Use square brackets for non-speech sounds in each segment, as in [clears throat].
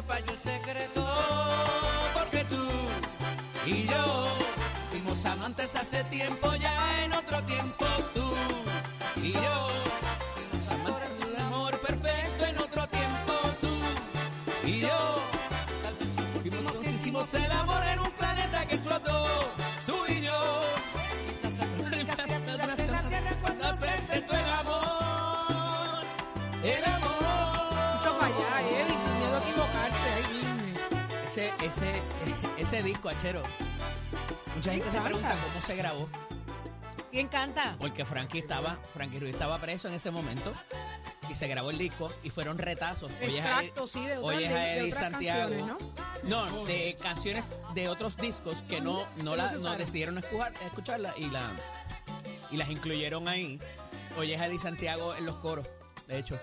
sepa yo el secreto, porque tú y yo fuimos amantes hace tiempo, ya en otro tiempo Ese, ese, [laughs] ese disco, Achero. Mucha gente se pregunta cómo se grabó, ¿Quién canta? porque Frankie estaba, Frankie Ruiz estaba preso en ese momento y se grabó el disco y fueron retazos. Extractos, sí, de otras, de, de otras Santiago. canciones, ¿no? No, de canciones de otros discos que no, no, Que la, no no decidieron escuchar, escucharla y, la, y las incluyeron ahí. Oyes a Eddie Santiago en los coros, de hecho.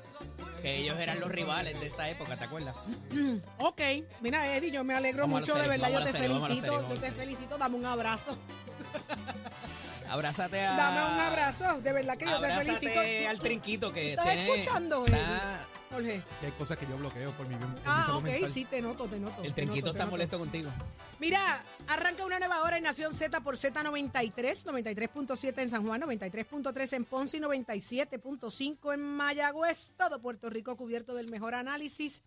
Que ellos eran los rivales de esa época, ¿te acuerdas? [clears throat] Ok, mira Eddie, yo me alegro Vamos a mucho, de serie, verdad, yo vamos a te la serie, vamos a la felicito, serie, vamos yo a te serie. felicito, dame un abrazo, [laughs] Abrázate a. dame un abrazo, de verdad que yo te abrázate felicito. al trinquito que ¿Estás tiene- escuchando, está- Jorge. Que hay cosas que yo bloqueo por mi bien. Ah, ok, mental. sí, te noto, te noto. El te está noto. molesto contigo. Mira, arranca una nueva hora en Nación Z por Z93, 93.7 en San Juan, 93.3 en Ponce y 97.5 en Mayagüez. Todo Puerto Rico cubierto del mejor análisis.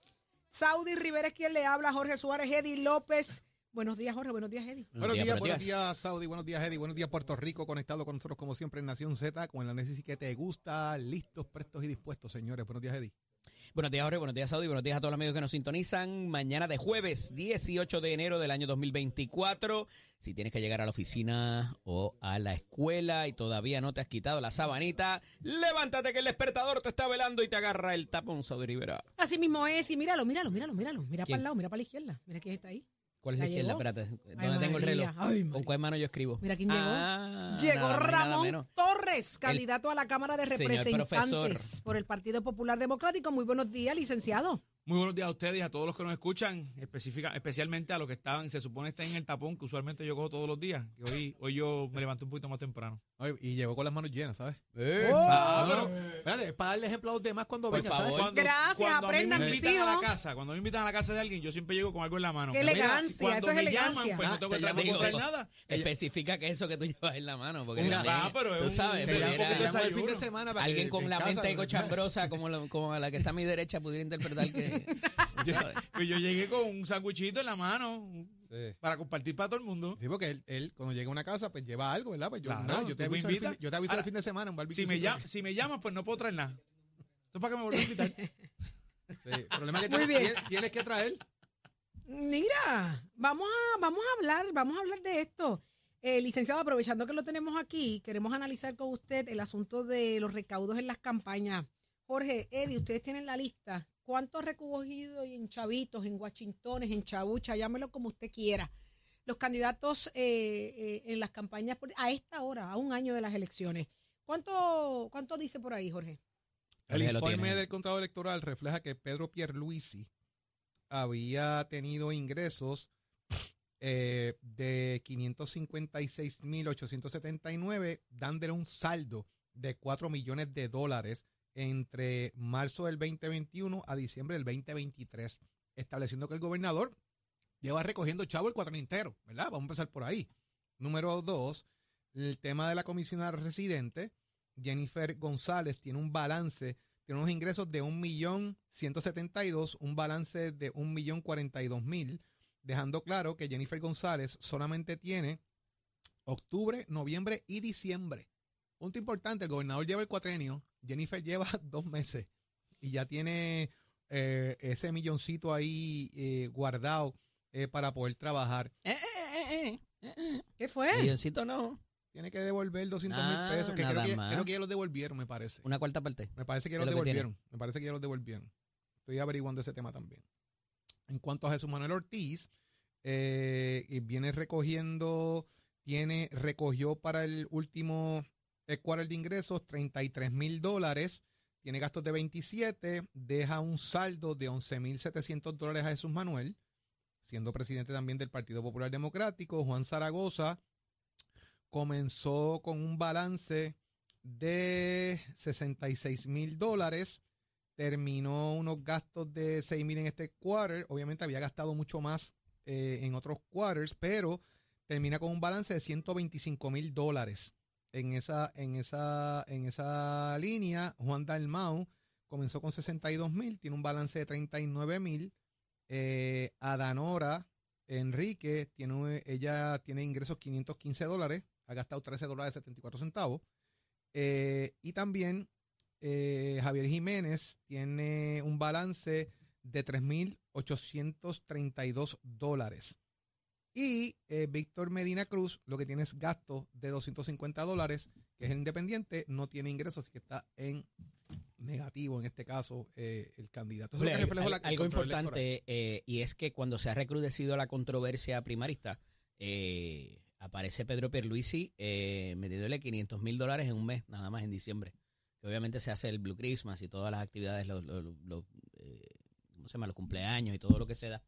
Saudi Rivera es quien le habla, Jorge Suárez, Eddie López. Buenos días, Jorge. Buenos días, Eddie. Buenos días, buenos días, Saudi. Buenos días, Eddie. Buenos días, Puerto Rico. Conectado con nosotros, como siempre, en Nación Z, con el análisis que te gusta. Listos, prestos y dispuestos, señores. Buenos días, Eddie. Buenos días, Jorge. Buenos días, Saudi. Buenos días a todos los amigos que nos sintonizan. Mañana de jueves, 18 de enero del año 2024. Si tienes que llegar a la oficina o a la escuela y todavía no te has quitado la sabanita, levántate que el despertador te está velando y te agarra el tapón, Saudi Rivera. Así mismo es, y míralo, míralo, míralo, míralo. Mira ¿Quién? para el lado, mira para la izquierda. Mira quién está ahí. ¿Cuál es ¿Ya la izquierda? llegó? Espérate. ¿Dónde tengo el reloj? Ay, ¿Con cuál mano yo escribo? Mira quién llegó. Ah, Llegó nada nada Ramón. Torres, candidato a la Cámara de Representantes por el Partido Popular Democrático. Muy buenos días, licenciado. Muy buenos días a ustedes y a todos los que nos escuchan, específica, especialmente a los que estaban, se supone están en el tapón, que usualmente yo cojo todos los días. Que hoy, hoy yo me levanté un poquito más temprano. Ay, y llegó con las manos llenas, ¿sabes? Eh, Oh, espérate, es para darle ejemplo a los demás cuando vengan. Gracias, a mí aprendan, me mis invitan a la casa, cuando me invitan a la casa de alguien, yo siempre llego con algo en la mano. Qué elegancia, cuando eso es elegancia. Llaman, pues Ah, no tengo que te nada. Especifica eso que tú llevas en la mano. Porque Mira, también, ah, pero tú un- sabes, Te te llamo el fin de semana para alguien que con la casa, mente cochambrosa como la que está a mi derecha pudiera interpretar que... [laughs] Yo, pues yo llegué con un sándwichito en la mano Sí. para compartir para todo el mundo. Sí, porque él, él, cuando llega a una casa, pues lleva algo, ¿verdad? Pues yo, Claro, nada, yo te aviso, el fin, yo te aviso Ahora, el fin de semana, un barbecue. Si me, llaman, si me llaman, pues no puedo traer nada. ¿Esto para qué me vuelvo a invitar? [laughs] Sí, el problema es que Muy bien. tienes- tienes que traer. Mira, vamos a, vamos a hablar, vamos a hablar de esto. Eh, licenciado, aprovechando que lo tenemos aquí, queremos analizar con usted el asunto de los recaudos en las campañas. Jorge, Eddie, ustedes tienen la lista. ¿Cuánto ha recogido en chavitos, en Washingtones, en chabucha, llámelo como usted quiera? Los candidatos eh, eh, en las campañas por- a esta hora, a un año de las elecciones. ¿Cuánto, cuánto dice por ahí, Jorge? El informe del contrato electoral refleja que Pedro Pierluisi había tenido ingresos eh, de 556.879, dándole un saldo de 4 millones de dólares entre marzo del 2021 a diciembre del 2023, estableciendo que el gobernador lleva recogiendo chavo el cuatro entero, ¿verdad? Vamos a empezar por ahí. Número dos, el tema de la comisionada residente, Jennifer González tiene un balance, tiene unos ingresos de 1.172.000, un balance de 1.042.000, dejando claro que Jennifer González solamente tiene octubre, noviembre y diciembre. Punto importante, el gobernador lleva el cuatrenio, Jennifer lleva [laughs] dos meses y ya tiene eh, ese milloncito ahí eh, guardado eh, para poder trabajar. Eh, eh, eh, eh. ¿Qué fue? Milloncito no. Tiene que devolver 200 mil Ah, pesos, que creo que, más. creo que ya los devolvieron, me parece. Una cuarta parte. Me parece que ya ¿Qué los lo devolvieron. Me parece que ya los devolvieron. Estoy averiguando ese tema también. En cuanto a Jesús Manuel Ortiz, eh, viene recogiendo, tiene, recogió para el último cuarto de ingresos 33 mil dólares, tiene gastos de 27, deja un saldo de 11 mil 700 dólares a Jesús Manuel, siendo presidente también del Partido Popular Democrático, Juan Zaragoza comenzó con un balance de 66 mil dólares, terminó unos gastos de 6 mil en este quarter. Obviamente había gastado mucho más eh, en otros quarters, pero termina con un balance de 125 mil dólares en esa, línea. Juan Dalmau comenzó con 62 mil, tiene un balance de 39 mil. Eh, Adanora Enrique, tiene, ella tiene ingresos 515 dólares, ha gastado 13 dólares 74 centavos. Eh, y también eh, Javier Jiménez tiene un balance de 3.832 dólares. Y eh, Víctor Medina Cruz lo que tiene es gasto de 250 dólares, que es el independiente, no tiene ingresos, así que está en negativo en este caso eh, el candidato. Eso es lo que Al- refleja al- la- el algo importante, eh, y es que cuando se ha recrudecido la controversia primarista, eh, aparece Pedro Pierluisi eh, metiéndole 500 mil dólares en un mes, nada más en diciembre. Que obviamente se hace el Blue Christmas y todas las actividades, los, los- los, eh, ¿cómo se llama? Los cumpleaños y todo lo que se da.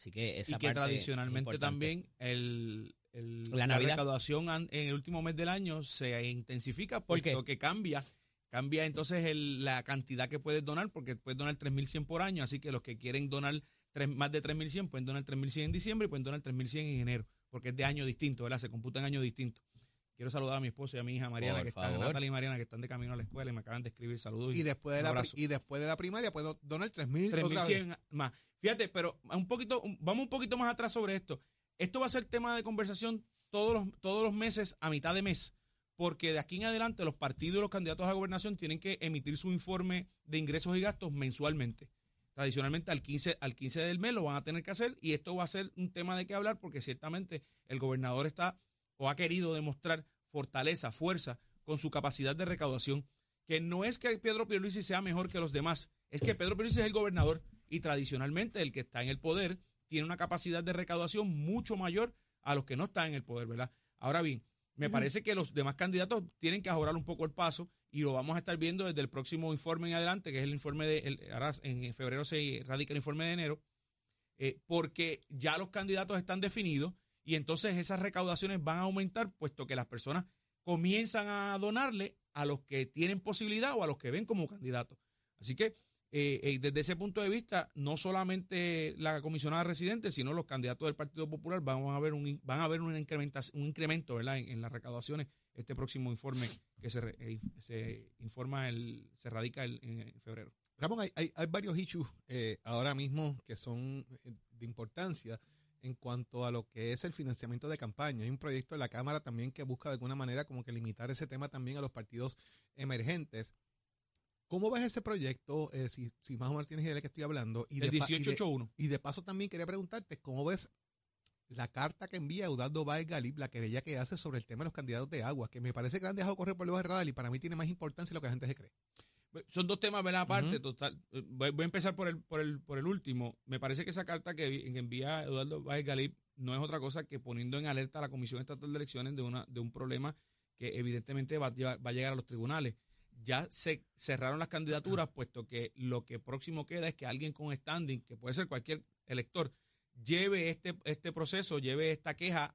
Así que esa y que parte tradicionalmente también el, el- La recaudación en el último mes del año se intensifica ¿Por qué? puesto que cambia. Cambia entonces el- la cantidad que puedes donar, porque puedes donar 3.100 por año, así que los que quieren donar más de 3.100 pueden donar 3.100 en diciembre y pueden donar 3.100 en enero, porque es de año distinto, ¿verdad? Se computa en año distinto. Quiero saludar a mi esposa y a mi hija Mariana, Por que están, favor. Natalia y Mariana, que están de camino a la escuela y me acaban de escribir saludos. Y después, de la, y después de la primaria puedo donar 3 mil. 3100 más. Fíjate, pero un poquito, vamos un poquito más atrás sobre esto. Esto va a ser tema de conversación todos los, todos los meses a mitad de mes, porque de aquí en adelante los partidos y los candidatos a la gobernación tienen que emitir su informe de ingresos y gastos mensualmente. Tradicionalmente al 15, al 15 del mes lo van a tener que hacer y esto va a ser un tema de qué hablar porque ciertamente el gobernador está o ha querido demostrar fortaleza, fuerza con su capacidad de recaudación que no es que Pedro Pierluisi sea mejor que los demás, es que Pedro Pierluisi es el gobernador y tradicionalmente el que está en el poder tiene una capacidad de recaudación mucho mayor a los que no están en el poder, ¿verdad? Ahora bien, me parece que los demás candidatos tienen que ajorar un poco el paso y lo vamos a estar viendo desde el próximo informe en adelante, que es el informe de, el- ahora en febrero se radica el informe de enero, eh, porque ya los candidatos están definidos y entonces esas recaudaciones van a aumentar, puesto que las personas comienzan a donarle a los que tienen posibilidad o a los que ven como candidatos. Así que eh, eh, desde ese punto de vista, no solamente la comisionada residente, sino los candidatos del Partido Popular van a ver un, van a ver un, un incremento ¿verdad? En, las recaudaciones. Este próximo informe que se, eh, se informa, el, se radica el- en febrero. Ramón, hay, hay, hay varios issues eh, ahora mismo que son eh, de importancia en cuanto a lo que es el financiamiento de campaña. Hay un proyecto de la Cámara también que busca de alguna manera como que limitar ese tema también a los partidos emergentes. ¿Cómo ves ese proyecto? Eh, si, si más o menos tienes idea de qué estoy hablando. Y El de, pa- y de- 1881. Y de paso también quería preguntarte, ¿cómo ves la carta que envía Eudaldo Báez Galip, la querella que hace sobre el tema de los candidatos de agua, que me parece que la han dejado correr por el radar y para mí tiene más importancia de lo que la gente se cree? Son dos temas, ¿verdad? Aparte, total. eh, Voy, voy a empezar por el, por, el, por el último. Me parece que esa carta que, envía Eduardo Báez Galip no es otra cosa que poniendo en alerta a la Comisión Estatal de Elecciones de, una, de un problema que evidentemente va, va a llegar a los tribunales. Ya se cerraron las candidaturas, puesto que lo que próximo queda es que alguien con standing, que puede ser cualquier elector, lleve este, este proceso, lleve esta queja.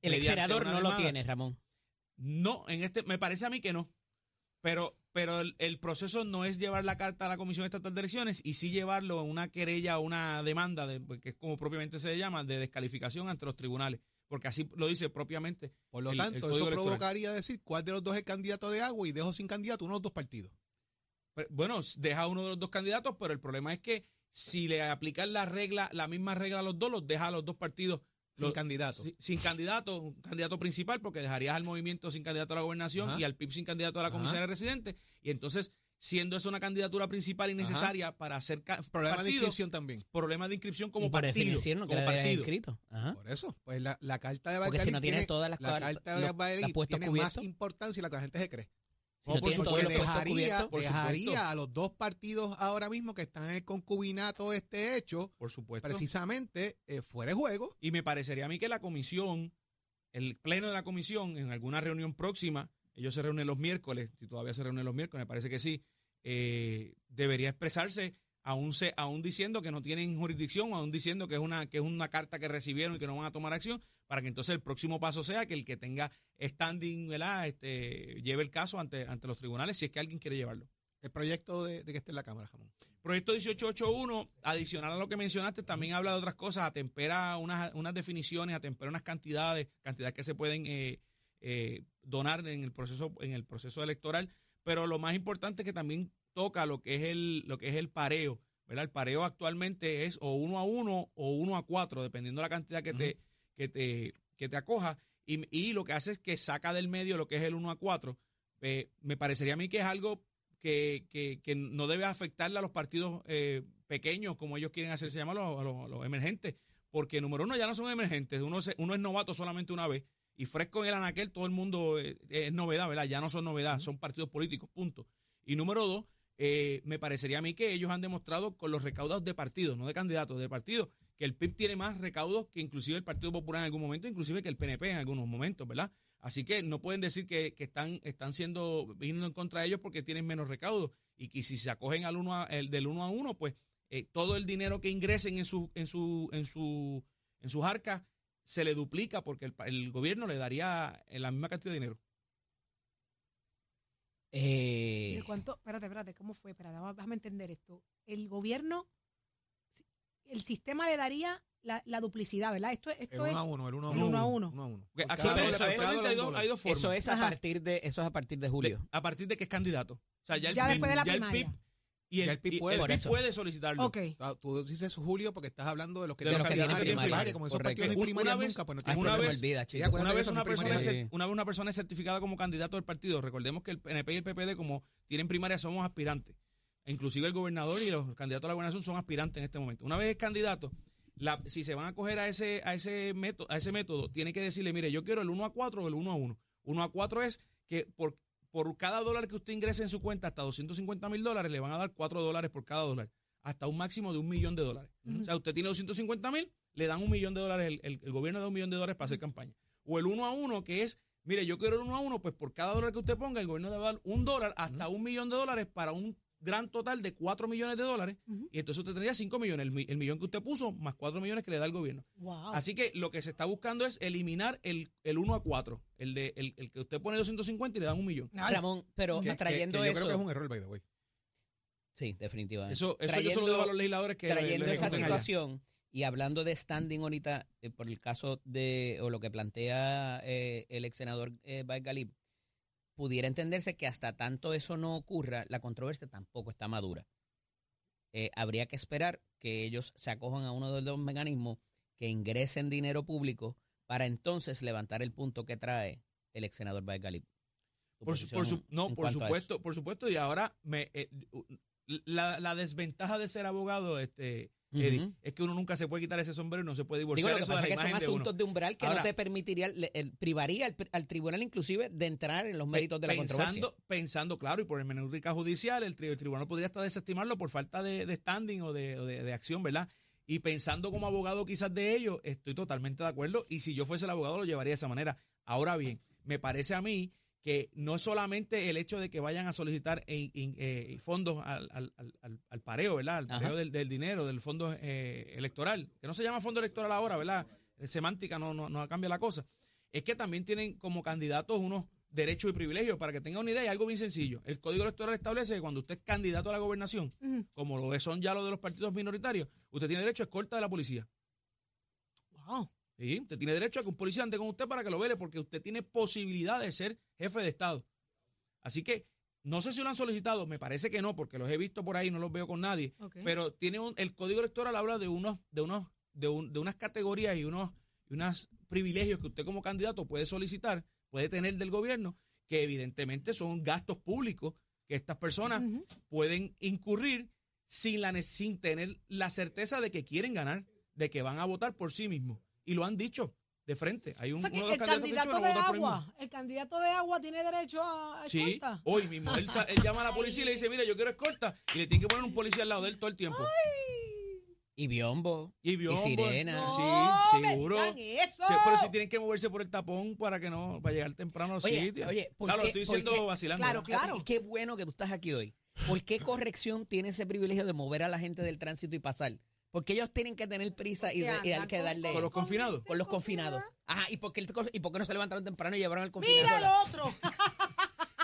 El ex mediante senador una no lo tiene, Ramón. No, en este, me parece a mí que no. Pero, pero el, el proceso no es llevar la carta a la Comisión Estatal de Elecciones y sí llevarlo a una querella o una demanda, de, pues, que es como propiamente se llama, de descalificación ante los tribunales. Porque así lo dice propiamente. Por lo El- tanto, eso electoral. provocaría decir cuál de los dos es candidato de agua y dejo sin candidato uno de los dos partidos. Pero, Bueno, deja uno de los dos candidatos, pero el problema es que si le aplican la regla, la misma regla a los dos, los deja a los dos partidos Sin candidato. sin, sin candidato, un candidato principal, porque dejarías al movimiento sin candidato a la gobernación Ajá. y al PIB sin candidato a la comisaría residente. Y entonces, siendo eso una candidatura principal y necesaria para hacer Problema de inscripción también. problema de inscripción como y por partido. no como partido. inscrito. Ajá. Por eso, pues la, la carta de Porque si no tiene todas las la carta de tiene cubiertos. más importancia de lo que la gente se cree. No todos Porque dejaría, dejaría supuesto. a los dos partidos ahora mismo que están en el concubinato este hecho, Por supuesto. precisamente eh, fuera de juego. Y me parecería a mí que la comisión, el pleno de la comisión, en alguna reunión próxima, ellos se reúnen los miércoles, si todavía se reúnen los miércoles, me parece que sí, eh, debería expresarse aún, se, aún diciendo que no tienen jurisdicción, aún diciendo que es, una, que es una carta que recibieron y que no van a tomar acción, para que entonces el próximo paso sea que el que tenga standing, ¿verdad? Este, lleve el caso ante, ante los tribunales si es que alguien quiere llevarlo. El proyecto de, de que esté en la Cámara, Jamón. Proyecto 1881, adicional a lo que mencionaste, también habla de otras cosas, atempera unas, unas definiciones, atempera unas cantidades, cantidades que se pueden eh, eh, donar en el proceso, en el proceso electoral, pero lo más importante es que también toca lo que es el, lo que es el pareo, ¿verdad? El pareo actualmente es o uno a uno o uno a cuatro, dependiendo de la cantidad que te, que te, que te acoja, y, y lo que hace es que saca del medio lo que es el uno a cuatro. Eh, me parecería a mí que es algo que, que, que no debe afectarle a los partidos eh, pequeños, como ellos quieren hacerse llamar, a los, a los- a los emergentes, porque número uno ya no son emergentes, uno, se- uno es novato solamente una vez, y fresco en el anaquel todo el mundo eh, es novedad, ¿verdad? Ya no son novedad, son partidos políticos, punto. Y número dos, eh, me parecería a mí que ellos han demostrado con los recaudados de partidos, no de candidatos, de partidos, que el PIB tiene más recaudos que inclusive el Partido Popular en algún momento, inclusive que el PNP en algunos momentos, ¿verdad? Así que no pueden decir que, que están, están siendo, viniendo en contra de ellos porque tienen menos recaudos y que si se acogen al uno a- el del uno a uno, pues eh, todo el dinero que ingresen en su, en su, en su, en sus arcas se le duplica porque el, gobierno le daría eh, la misma cantidad de dinero. Eh, ¿De cuánto? Espérate, espérate, ¿cómo fue? Espérate, vamos- déjame entender esto. El gobierno, el sistema le daría la, la duplicidad, ¿verdad? Esto, El esto es. uno a uno, el uno a el uno. uno a uno. Uno a uno. Porque Por aquí- cada pero dólar, eso- por cada actualmente hay dos- hay dos formas. eso es a Ajá. partir de eso es a partir de julio. De- a partir de que es candidato. O sea, ya, el, Ya el- después de la ya el primaria. PIB y el, el PIB puede. el PIB puede solicitarlo. Ok. Ah, Tú dices Julio porque estás hablando de los que De tienen los que tienen primaria, primaria, como esos partidos no hay Una primaria vez- nunca, pues no tienen me primaria. olvida, Una vez, una, persona Sí. una vez una persona es certificada como candidato del partido. Recordemos que el PNP y el PPD, como tienen primaria, somos aspirantes. Inclusive el gobernador y los candidatos a la gobernación son aspirantes en este momento. Una vez es candidato, la- si se van a coger a ese, a ese método, a ese método, tiene que decirle, mire, yo quiero el 1 a 4 o el 1 a 1. 1 a 4 es que por, por cada dólar que usted ingrese en su cuenta, hasta 250 mil dólares, le van a dar 4 dólares por cada dólar, hasta un máximo de un millón de dólares. O sea, usted tiene 250 mil, le dan un millón de dólares, el, el- el gobierno da un millón de dólares para hacer campaña. O el 1 a 1, que es, mire, yo quiero el 1 a 1, pues por cada dólar que usted ponga, el gobierno le va a dar un dólar hasta un millón de dólares para un gran total de 4 millones de dólares. Y entonces usted tendría 5 millones, el, el millón que usted puso, más 4 millones que le da el gobierno. Wow. Así que lo que se está buscando es eliminar el, el 1 a 4, el, de, el, el que usted pone 250 y le dan un millón. Ay, Ramón, pero Que- que- trayendo que yo eso. creo que es un error, by the way. Sí, definitivamente. Eso, eso yo Trayendo- solo debo a los legisladores que trayendo le esa allá. situación y hablando de standing ahorita eh, por el caso de o lo que plantea eh, el ex senador eh, Baez Galib, pudiera entenderse que hasta tanto eso no ocurra, la controversia tampoco está madura. Eh, habría que esperar que ellos se acojan a uno de los mecanismos que ingresen dinero público para entonces levantar el punto que trae el ex senador Baez Por, su- posición por su- no, por supuesto, por supuesto, y ahora me eh, la, la desventaja de ser abogado, este, Eddie, es que uno nunca se puede quitar ese sombrero y no se puede Digo, divorciar lo que de pasa la es que son de asuntos de umbral que Ahora- no te permitiría, le- el- privaría al, al tribunal inclusive de entrar en los méritos de la controversia. pensando, pensando, claro, y por hermenéutica judicial, el, tri- el tribunal podría hasta desestimarlo por falta de, de standing o de, o de- de acción, ¿verdad? Y pensando como abogado quizás de ello, estoy totalmente de acuerdo. Y si yo fuese el abogado, lo llevaría de esa manera. Ahora bien, me parece a mí que no es solamente el hecho de que vayan a solicitar en- en, eh, fondos al, al- al- al- al pareo, ¿verdad? Al pareo del, del dinero, del fondo eh, electoral, que no se llama fondo electoral ahora, ¿verdad? Semántica no, no, no cambia la cosa. Es que también tienen como candidatos unos derechos y privilegios. Para que tengan una idea, hay algo bien sencillo. El Código Electoral establece que cuando usted es candidato a la gobernación, como lo son ya los de los partidos minoritarios, usted tiene derecho a escolta de la policía. Wow. ¿Sí? Usted tiene derecho a que un policía ande con usted para que lo vele, porque usted tiene posibilidad de ser jefe de Estado. Así que no sé si lo han solicitado, me parece que no, porque los he visto por ahí, no los veo con nadie. Pero tiene un- el Código Electoral habla de unos, de unos, de, un- de unas categorías y unos, y unos privilegios que usted como candidato puede solicitar, puede tener del gobierno, que evidentemente son gastos públicos que estas personas pueden incurrir sin, la, sin tener la certeza de que quieren ganar, de que van a votar por sí mismos. Y lo han dicho de frente. Hay un, O sea que uno de los el dicho candidato de agua, el candidato de agua tiene derecho a a Sí, escolta. hoy mismo. Él, llama a la policía y le dice, mira, yo quiero escolta. Y le tiene que poner un policía al lado de él todo el tiempo. Y biombo. Y vio. sirena. No sí, seguro. digan eso. Sí, pero si tienen que moverse por el tapón para que no, para llegar temprano a los Oye, sitios. oye, ¿por claro, qué- estoy diciendo qué? vacilando. Claro, claro. Y qué bueno que tú estás aquí hoy. ¿Por qué corrección tiene ese privilegio de mover a la gente del tránsito y pasar? Porque ellos tienen que tener prisa y, de- y hay que darle Con los confinados. con los confinados. Ajá, ¿y por qué, el- y por qué no se levantaron temprano y llevaron al confinado? Mira el otro. [laughs]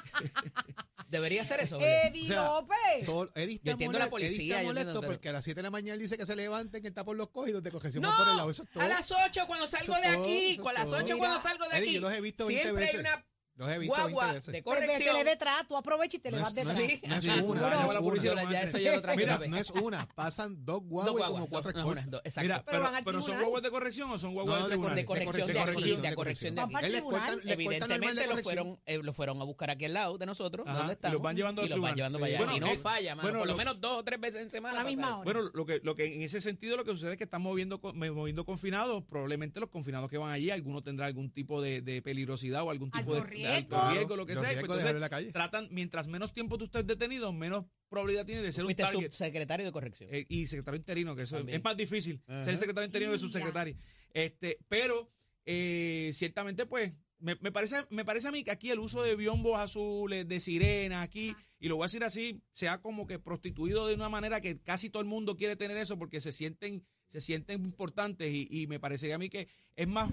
Debería hacer eso. Eddie O sea, López. Todo- Eddie está Yo entiendo la molesto- policía, Eddie está yo molesto entiendo, pero- porque a las 7 de la mañana él dice que se levanten, que está por los cogidos de cogeción No, por el lado. Eso es todo. a las 8 cuando salgo Eso de todo, aquí, eso con las todo. 8 cuando salgo de Eddie, aquí. yo los he visto 20 siempre veces. hay una Los he visto guagua 20 veces. de que corrección. le detrás, tú aprovechas y te le No vas es- no detrás. es- Sí, no es [laughs] una, no es la una. publicidad, ya eso yo lo traigo. Mira, Pepe. no es una, pasan dos Dos guaguas y guaguas, como cuatro no, escoltas. no, exacto. Mira, Pero pero, van al pero son tribunal. guaguas de corrección o son guaguas No, de de, tribunal? De corrección, de corrección, de corrección de Van para el Él les tribunal. cortan- les cortan normal Evidentemente de corrección. fueron, eh, los fueron a buscar aquí al lado de nosotros, Ajá, donde y estamos. los van llevando al y los van tribunal. llevando Sí. para allá. Bueno, y no eh, falla, mano. bueno, por lo los- menos dos o tres veces en semana. A la pasa misma eso. hora. Bueno, lo que, lo que en ese sentido lo que sucede es que están moviendo, co- moviendo confinados. Probablemente los confinados que van allí, alguno tendrá algún tipo de, de peligrosidad o algún tipo de riesgo. alto riesgo, lo que Los sea. y riesgos pues de entonces dejarlo en la calle. tratan, mientras menos tiempo tú estés detenido, menos probabilidad tiene de ser un target. subsecretario de corrección. Eh, y secretario interino, que eso También. es más difícil, Ajá. ser secretario interino que subsecretario. Este, pero eh, ciertamente, pues, me, me parece, me parece a mí que aquí el uso de biombos azules, de sirenas, aquí, y lo voy a decir así, se ha como que prostituido de una manera que casi todo el mundo quiere tener eso porque se sienten, se sienten importantes y, y me parecería a mí que es más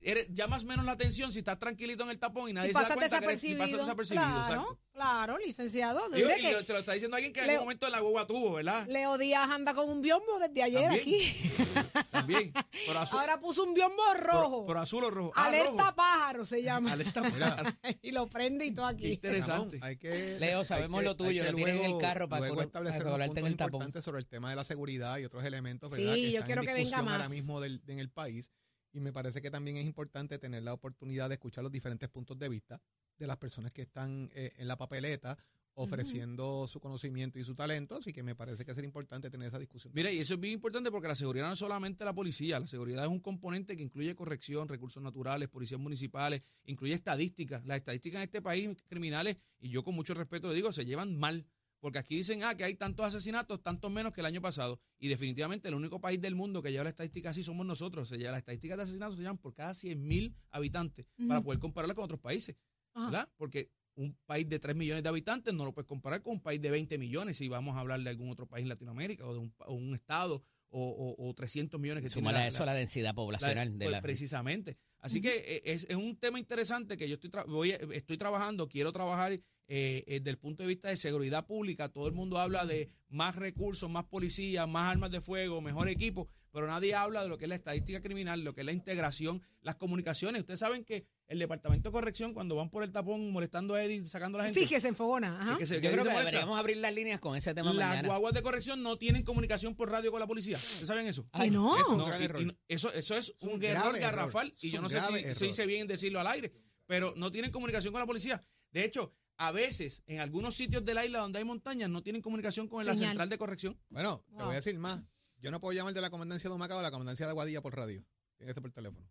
eres, llamas menos la atención si estás tranquilito en el tapón y nadie Y se da pasas cuenta que eres- y desapercibido. pasas desapercibido. claro, exacto. claro, licenciado. Digo, y que te lo está diciendo alguien que en algún momento en la guagua tuvo, ¿verdad? Leo Díaz anda con un biombo desde ayer También. aquí. [laughs] También. Por azul, Ahora puso un biombo por, rojo. por azul o rojo. Ah, Alerta rojo. pájaro se llama. Alerta [laughs] pájaro. y lo prende y todo Qué aquí. interesante. Ramón, hay que, Leo, hay sabemos que- lo tuyo, hay lo tienes en el carro para luego establecer para en puntos el tapón. sobre el tema de la seguridad y otros elementos, Sí, ¿verdad? que yo están quiero en que venga discusión ahora más. mismo del- en el país. Y me parece que también es importante tener la oportunidad de escuchar los diferentes puntos de vista de las personas que están eh, en la papeleta ofreciendo su conocimiento y su talento, así que me parece que sería importante tener esa discusión. Mira, y eso es bien importante porque la seguridad no es solamente la policía, la seguridad es un componente que incluye corrección, recursos naturales, policías municipales, incluye estadísticas. Las estadísticas en este país criminales, y yo con mucho respeto le digo, se llevan mal. Porque aquí dicen, ah, que hay tantos asesinatos, tantos menos que el año pasado. Y definitivamente el único país del mundo que lleva la estadística así somos nosotros. Se lleva, las estadísticas de asesinatos se llevan por cada 100 mil habitantes para poder compararla con otros países. Ajá. ¿verdad? Porque un país de 3 millones de habitantes no lo puedes comparar con un país de 20 millones si vamos a hablar de algún otro país en Latinoamérica o de un, pa- o un estado o, o- o 300 millones que tiene Súmale la- a eso la- la densidad poblacional la- de pues, la precisamente. Así que eh, es, es un tema interesante que yo estoy, tra- voy, a- estoy trabajando, quiero trabajar eh, eh, desde el punto de vista de seguridad pública. Todo el mundo habla de más recursos, más policía, más armas de fuego, mejor equipo, pero nadie habla de lo que es la estadística criminal, lo que es la integración, las comunicaciones. Ustedes saben que el Departamento de Corrección, cuando van por el tapón molestando a Eddie, sacando a la gente, Sí, que se enfogona. Ajá. que se- Yo que creo que molesta, deberíamos abrir las líneas con ese tema las mañana. guaguas de corrección no tienen comunicación por radio con la policía. ¿Ustedes saben eso? Ay, no. Eso es un No, y- error. y no- eso, eso es un, un error garrafal error. y yo no sé si se error. hice bien en decirlo al aire, pero no tienen comunicación con la policía. De hecho, a veces en algunos sitios de la isla donde hay montañas no tienen comunicación con la central de corrección. Bueno, te voy a decir más. Yo no puedo llamar de la comandancia de Humacao a la comandancia de Aguadilla por radio. Tiene que ser por teléfono.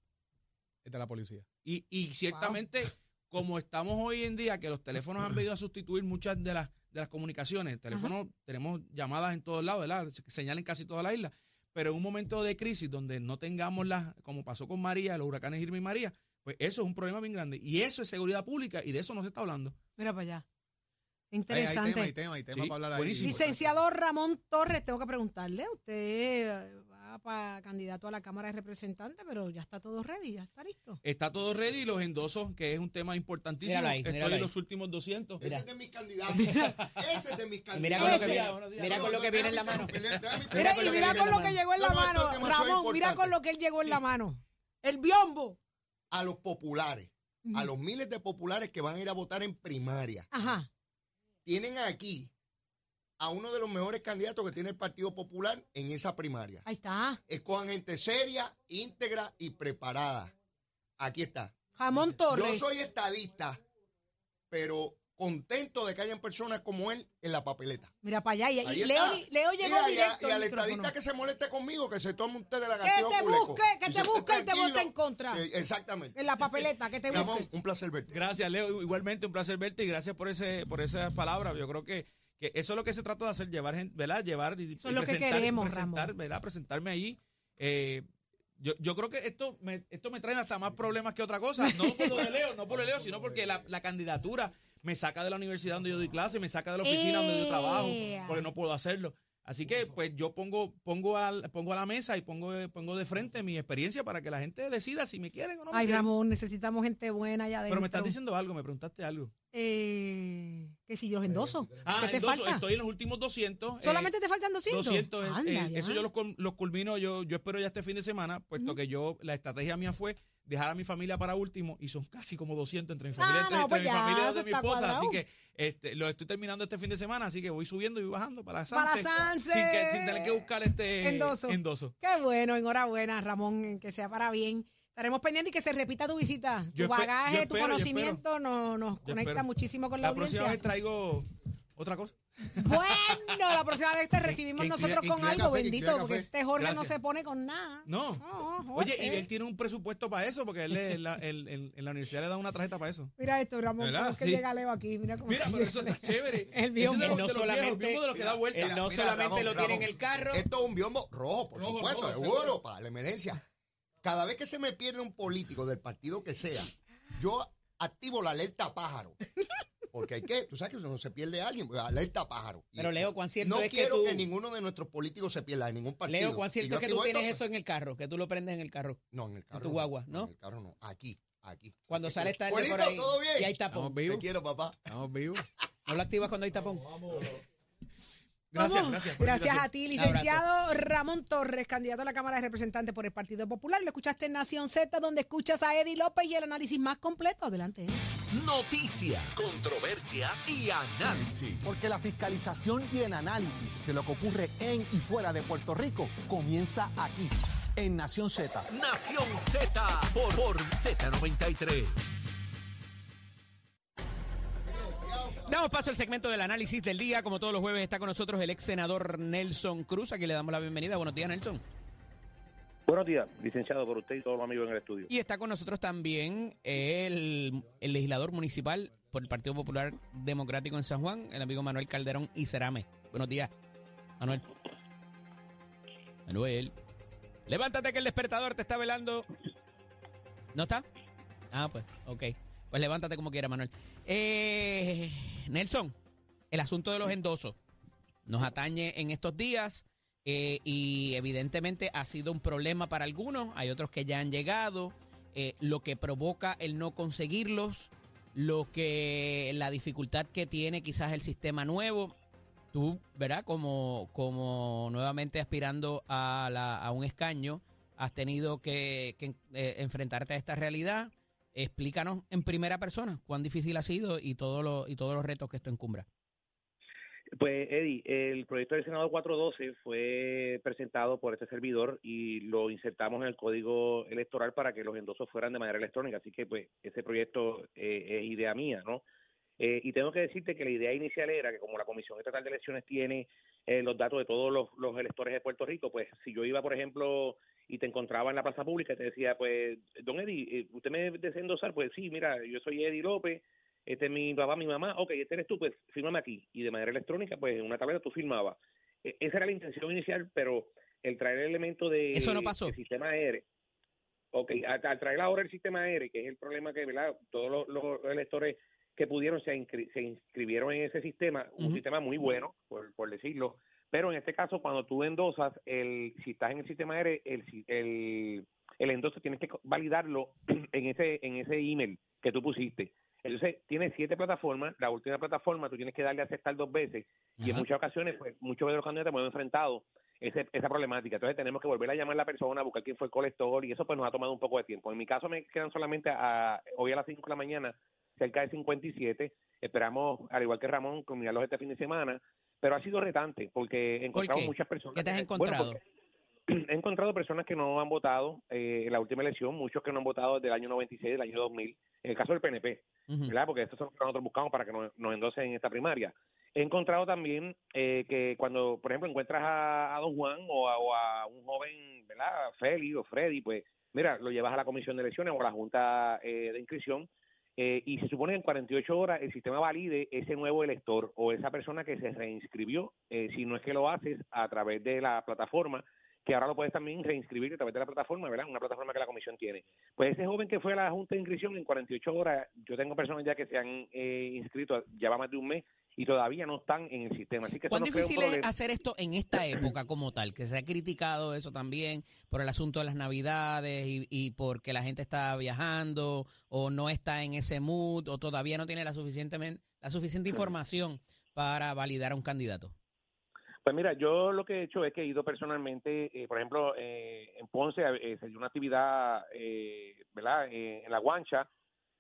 Es de la policía. Y, y ciertamente, como estamos hoy en día, que los teléfonos han venido a sustituir muchas de las, de las comunicaciones. El teléfono, tenemos llamadas en todos lados, ¿verdad? Señal en casi toda la isla. Pero en un momento de crisis donde no tengamos las, como pasó con María, los huracanes Irma y María, pues eso es un problema bien grande. Y eso es seguridad pública y de eso no se está hablando. Mira para allá. Hay, hay Interesante. tema, hay tema, hay tema Sí, para hablar ahí. buenísimo. Licenciado Ramón Torres, tengo que preguntarle, usted eh, va para candidato a la Cámara de Representantes, pero ya está todo ready, ya está listo. Está todo ready y los endosos, que es un tema importantísimo. Ahí, Estoy en los últimos 200. Ese es de mis candidatos. Ese es de mis candidatos. Mira con lo que viene, mira con lo que viene en la mano. Mira, con y lo que mira con lo que llegó en la No, no, mano, Ramón, mira con lo que él llegó en la mano. El biombo. A los populares, a los miles de populares que van a ir a votar en primaria, Ajá. tienen aquí a uno de los mejores candidatos que tiene el Partido Popular en esa primaria. Ahí está. Escojan gente seria, íntegra y preparada. Aquí está. Jamón Torres. Yo soy estadista, pero contento de que hayan personas como él en la papeleta. Mira para allá. Y, Ahí. Leo, Leo llegó Mira, y a- directo y al estadista que se moleste conmigo, que se tome usted de la Que gatillo te culeco. busque, que Y te busque y te vote en contra. Eh, exactamente. En la papeleta, que te Ramón, busque. un placer verte. Gracias, Leo. Igualmente, un placer verte y gracias por ese por esas palabras. Yo creo que, que eso es lo que se trata de hacer, llevar gente, ¿verdad? Llevar y, Eso es lo que queremos, presentar, Ramón. ¿verdad? Presentarme allí. Eh, yo, yo creo que esto me, esto me trae hasta más problemas que otra cosa. No por lo de Leo, no por el Leo, sino porque la, la candidatura me saca de la universidad donde yo doy clase, me saca de la oficina donde yo trabajo, Ea. porque no puedo hacerlo. Así que pues yo pongo pongo al, pongo a la mesa y pongo pongo de frente mi experiencia para que la gente decida si me quieren o no Ay. Ramón, necesitamos gente buena allá adentro. Pero me estás diciendo algo, me preguntaste algo. Eh, que si yo endoso. Ah, ¿Qué te endoso, falta? estoy en los últimos 200. eh, ¿Solamente te faltan 200? 200, eh, Anda, eh, ya. eso yo los, los culmino, yo, yo espero ya este fin de semana, puesto que yo, la estrategia mía fue dejar a mi familia para último y son casi como 200 entre mi familia, Ah, entre, no, entre pues mi familia y la mi esposa, así que este, lo estoy terminando este fin de semana, así que voy subiendo y voy bajando para Para Sanse, Sanse. sin, que, sin tener que buscar este Endoso. endoso. Qué bueno, enhorabuena, Ramón, que sea para bien. Estaremos pendientes y que se repita tu visita. Tu bagaje, tu conocimiento no- nos Yo conecta espero. muchísimo con la, La próxima audiencia. vez traigo otra cosa. Bueno, la próxima vez te recibimos que nosotros con algo, café, bendito, porque café. este Jorge no se pone con nada. No. No, Oye, Jorge. y él tiene un presupuesto para eso, porque él, le- la- el- el- en la universidad le dan una tarjeta para eso. Mira esto, Ramón, ¿Verdad? cómo es que Sí. llega Leo aquí. Mira cómo Mira, pero eso está chévere. [laughs] El biombo. de los, No de solamente- viejos, el biombo de los que da vuelta. Él no Mira, solamente Ramón, lo tiene en el carro. Esto es un biombo rojo, por Rojo, supuesto, rojo, seguro, para la emergencia. Cada vez que se me pierde un político del partido que sea, yo activo la alerta pájaro. [laughs] Porque hay que, tú sabes que no se pierde alguien, pues, alerta pájaro. Y Pero Leo, ¿cuán cierto no es que quiero tú- que ninguno de nuestros políticos se pierda en ningún partido. Leo, ¿cuán cierto es que tú tienes esto- eso en el carro? Que tú lo prendes en el carro. No, en el carro. tu guagua, ¿no? En el carro no, aquí, aquí. Cuando Aquí. sales tarde por ahí ¿todo bien? y hay Estamos tapón. Te quiero, papá. Estamos vivos. ¿No lo activas cuando hay tapón? Gracias, Vamos. Gracias. la Gracias a ti, licenciado Ramón Torres, candidato a la Cámara de Representantes por el Partido Popular. Lo escuchaste en Nación Z, donde escuchas a Eddie López y el análisis más completo. Adelante. Eddie. Noticias, controversias y análisis. Porque la fiscalización y el análisis de lo que ocurre en y fuera de Puerto Rico comienza aquí, en Nación Z. Nación Z por, por Z93. Damos paso al segmento del análisis del día. Como todos los jueves está con nosotros el ex senador Nelson Cruz. Aquí le damos la bienvenida. Buenos días, Nelson. Buenos días, licenciado, por usted y todos los amigos en el estudio. Y está con nosotros también el, el legislador municipal por el Partido Popular Democrático en San Juan, el amigo Manuel Calderón y Cerame. Buenos días, Manuel. Manuel. Levántate que el despertador te está velando. ¿No está? Ah, pues, ok. Pues levántate como quiera, Manuel. Eh, Nelson, el asunto de los endosos nos atañe en estos días eh, y evidentemente ha sido un problema para algunos, hay otros que ya han llegado, eh, lo que provoca el no conseguirlos, lo que la dificultad que tiene quizás el sistema nuevo. Tú, ¿verdad? Como, como nuevamente aspirando a, la- a un escaño, has tenido que, eh, enfrentarte a esta realidad. Explícanos en primera persona cuán difícil ha sido y, todo lo, y todos los retos que esto encumbra. Pues, Eddie, el proyecto del Senado 412 fue presentado por este servidor y lo insertamos en el código electoral para que los endosos fueran de manera electrónica. Así que, pues, ese proyecto eh, es idea mía, ¿no? Eh, y tengo que decirte que la idea inicial era que como la Comisión Estatal de Elecciones tiene eh, los datos de todos los, los electores de Puerto Rico, pues si yo iba, por ejemplo, y te encontraba en la plaza pública y te decía, pues, don Eddie, eh, ¿usted me desea endosar? Pues sí, mira, yo soy Eddie López, este es mi papá, mi mamá, ok, este eres tú, pues fírmame aquí. Y de manera electrónica, pues en una tableta tú firmabas. E- esa era la intención inicial, pero el traer el elemento de Eso no pasó. del sistema AR, ok, al, al traer ahora el sistema AR, que es el problema que, ¿verdad? Todos los, los electores que pudieron se, inscri- se inscribieron en ese sistema, un sistema muy bueno, por, por decirlo, pero en este caso, cuando tú endosas, el, si estás en el sistema AR, el, si- el, el endoso tienes que validarlo [clears throat] en ese, en ese email que tú pusiste. Entonces, tienes siete plataformas, la última plataforma tú tienes que darle a aceptar dos veces, y en muchas ocasiones, pues muchos de los candidatos hemos enfrentado ese, esa problemática. Entonces, tenemos que volver a llamar a la persona, buscar quién fue el colector, y eso pues nos ha tomado un poco de tiempo. En mi caso, me quedan solamente a, hoy a las 5 de la mañana cerca de 57. Esperamos, al igual que Ramón, culminarlos este fin de semana, pero ha sido retante porque encontramos qué? muchas personas. ¿Qué te has encontrado? Bueno, [clears throat] he encontrado personas que no han votado eh, en la última elección, muchos que no han votado desde el año 96, del año 2000, en el caso del PNP, Ujú. ¿verdad? Porque estos son los que nosotros buscamos para que nos, nos endosen en esta primaria. He encontrado también eh, que cuando, por ejemplo, encuentras a, a don Juan o a, o a un joven, ¿verdad? Feli o Freddy, pues, mira, lo llevas a la comisión de elecciones o a la junta eh, de inscripción eh, y se supone que en 48 horas el sistema valide ese nuevo elector o esa persona que se reinscribió, eh, si no es que lo haces a través de la plataforma, que ahora lo puedes también reinscribir a través de la plataforma, ¿verdad? Una plataforma que la comisión tiene. Pues ese joven que fue a la junta de inscripción en 48 horas, yo tengo personas ya que se han eh, inscrito, ya va más de un mes, y todavía no están en el sistema. Así que eso ¿Cuán difícil es hacer esto en esta época como tal? Que se ha criticado eso también por el asunto de las navidades y, y porque la gente está viajando o no está en ese mood o todavía no tiene la, suficientemente, la suficiente información para validar a un candidato. Pues mira, yo lo que he hecho es que he ido personalmente, eh, por ejemplo, eh, en Ponce eh, se dio una actividad, eh, ¿verdad? Eh, en La Guancha,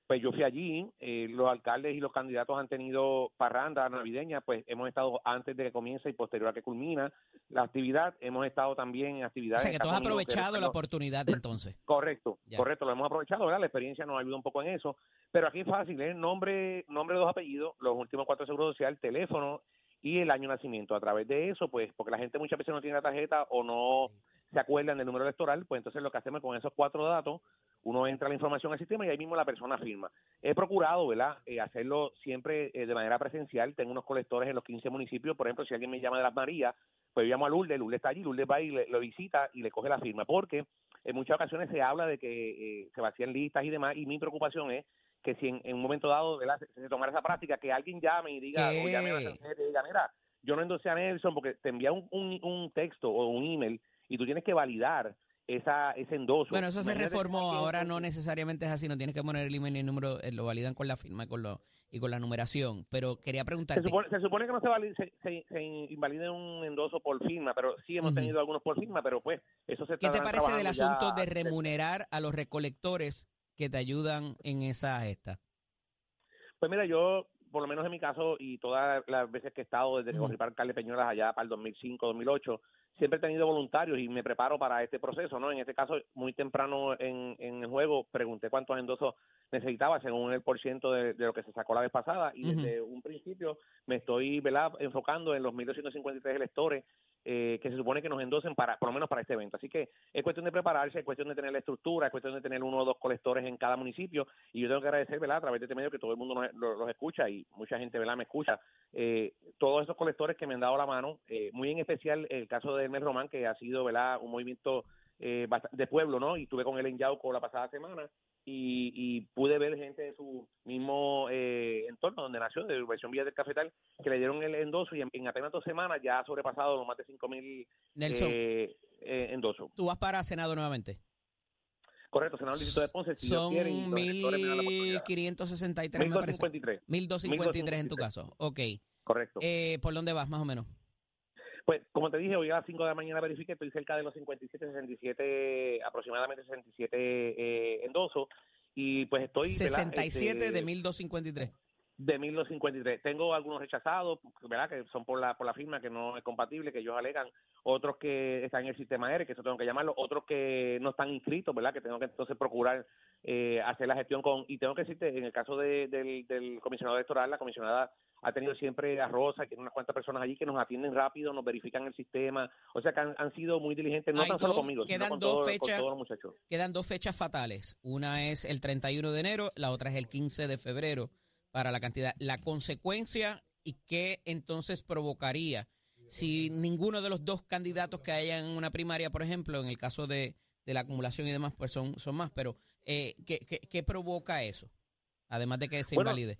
pues yo fui allí, eh, los alcaldes y los candidatos han tenido parranda navideña, pues hemos estado antes de que comience y posterior a que culmina la actividad, hemos estado también en O actividades... sea que tú has Estados Unidos, que- aprovechado la oportunidad entonces. [laughs] Correcto, Ya. correcto, lo hemos aprovechado, ¿verdad? La experiencia nos ayuda un poco en eso, pero aquí es fácil, ¿eh? Nombre, nombre, dos apellidos, los últimos cuatro seguros social, teléfono y el año de nacimiento. A través de eso, pues, porque la gente muchas veces no tiene la tarjeta o no se acuerdan del número electoral, pues entonces lo que hacemos con esos cuatro datos, uno entra la información al sistema y ahí mismo la persona firma. He procurado, ¿verdad?, eh, hacerlo siempre eh, de manera presencial. Tengo unos colectores en los 15 municipios. Por ejemplo, si alguien me llama de las Marías, pues yo llamo a Lourdes, Lourdes está allí, Lourdes va y le, lo visita y le coge la firma. Porque en muchas ocasiones se habla de que eh, se vacían listas y demás, y mi preocupación es que si en, en un momento dado ¿verdad? se, se tomara esa práctica, que alguien llame y diga, o llame a la secretaria y diga, mira, yo no endosé a Nelson porque te envía un, un, un texto o un email y tú tienes que validar esa, ese endoso. Bueno, eso se reformó, ahora no necesariamente es así, no tienes que poner el email ni el número, eh, lo validan con la firma y con, lo, y con la numeración. Pero quería Se preguntarte, supone, se supone que no se, vali- se, se, se invalide un endoso por firma, pero sí hemos tenido algunos por firma, pero pues eso se ¿qué te parece del asunto ya. de remunerar a los recolectores que te ayudan en esa gesta? Pues mira, yo, por lo menos en mi caso, y todas las veces que he estado desde que Ujú. corrí para Alcalde Peñuelas allá para el 2005, 2008, siempre he tenido voluntarios y me preparo para este proceso, ¿no? En este caso, muy temprano en, en el juego, pregunté cuántos endosos necesitaba según el por ciento de, de lo que se sacó la vez pasada y desde un principio me estoy ¿verdad? enfocando en los 1.253 electores que se supone que nos endosen para, por lo menos para este evento. Así que es cuestión de prepararse, es cuestión de tener la estructura, es cuestión de tener uno o dos colectores en cada municipio y yo tengo que agradecer, ¿verdad? A través de este medio que todo el mundo nos- lo- los escucha y mucha gente, ¿verdad? Me escucha. Eh, todos esos colectores que me han dado la mano, eh, muy en especial el caso de Hermes Román, que ha sido, ¿verdad? Un movimiento eh, de pueblo, ¿no? Y estuve con él en Yauco la pasada semana y, y pude ver gente de su mismo eh, entorno donde nació, de Urbanización Villa del Cafetal, que le dieron el endoso y en, en apenas dos semanas ya ha sobrepasado los más de 5 mil eh, eh, endosos. tú vas para Senado nuevamente. Correcto, senador Distrito de Ponce, si Son quiere, y los electores me dan la oportunidad. 1563, me parece. 1253, 1253 en tu caso. Ok. correcto. Eh, ¿Por dónde vas, más o menos? Pues, como te dije, hoy a las 5 de la mañana verifiqué, estoy cerca de los 57, 67, aproximadamente 67 eh, endosos. Y pues estoy. ¿verdad? 67 Este, de 1253. De 1253. Tengo algunos rechazados, ¿verdad? Que son por la por la firma que no es compatible, que ellos alegan. Otros que están en el sistema ERE, que eso tengo que llamarlo. Otros que no están inscritos, ¿verdad? Que tengo que entonces procurar eh, hacer la gestión con. Y tengo que decirte, en el caso de- del, del comisionado electoral, la comisionada ha tenido siempre a Rosa, que tiene unas cuantas personas allí que nos atienden rápido, nos verifican el sistema. O sea que han, han sido muy diligentes, no Hay tan solo conmigo, sino con, dos todo- con todos los muchachos. Quedan dos fechas fatales. Una es el 31 de enero, la otra es el 15 de febrero para la cantidad. La consecuencia y qué entonces provocaría si ninguno de los dos candidatos que hayan en una primaria, por ejemplo, en el caso de, de la acumulación y demás, pues son, son más, pero eh, ¿qué, qué, qué provoca eso? Además de que se Bueno, invalide.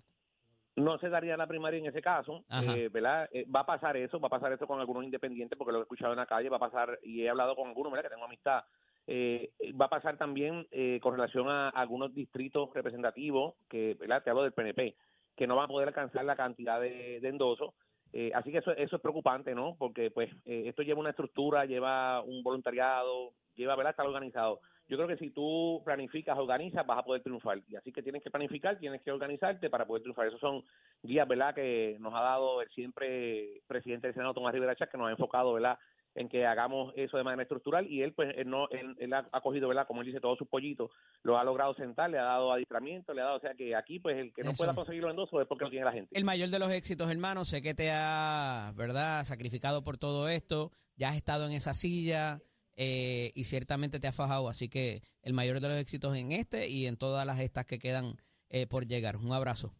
no se daría la primaria en ese caso, eh, ¿verdad? Eh, va a pasar eso, va a pasar eso con algunos independientes, porque lo he escuchado en la calle, va a pasar, y he hablado con algunos, ¿verdad? Que tengo amistad. Eh, va a pasar también eh, con relación a algunos distritos representativos, que, ¿verdad? Te hablo del PNP, que no van a poder alcanzar la cantidad de, de endosos. Eh, así que eso, eso es preocupante, ¿no? Porque, pues, eh, esto lleva una estructura, lleva un voluntariado, lleva, ¿verdad? Estar organizado. Yo creo que si tú planificas, organizas, vas a poder triunfar. Y así que tienes que planificar, tienes que organizarte para poder triunfar. Esos son guías, ¿verdad?, que nos ha dado el siempre presidente del Senado, Tomás Rivera Chávez, que nos ha enfocado, ¿verdad?, en que hagamos eso de manera estructural y él, pues, él, no, él, él ha, cogido, ¿verdad?, como él dice, todos sus pollitos, lo ha logrado sentar, le ha dado adiestramiento, le ha dado, o sea, que aquí, pues, el que no pueda conseguir los endosos es porque no tiene la gente. El mayor de los éxitos, hermano, sé que te ha, ¿verdad?, sacrificado por todo esto, ya has estado en esa silla eh, y ciertamente te has fajado, así que el mayor de los éxitos en este y en todas las estas que quedan eh, por llegar. Un abrazo.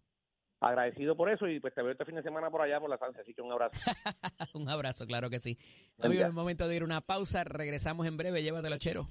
Agradecido por eso y pues te veo este fin de semana por allá, por la Francia, así que un abrazo. [laughs] Un abrazo, claro que sí. Es momento de ir a una pausa. Regresamos en breve. Llévatelo, chero.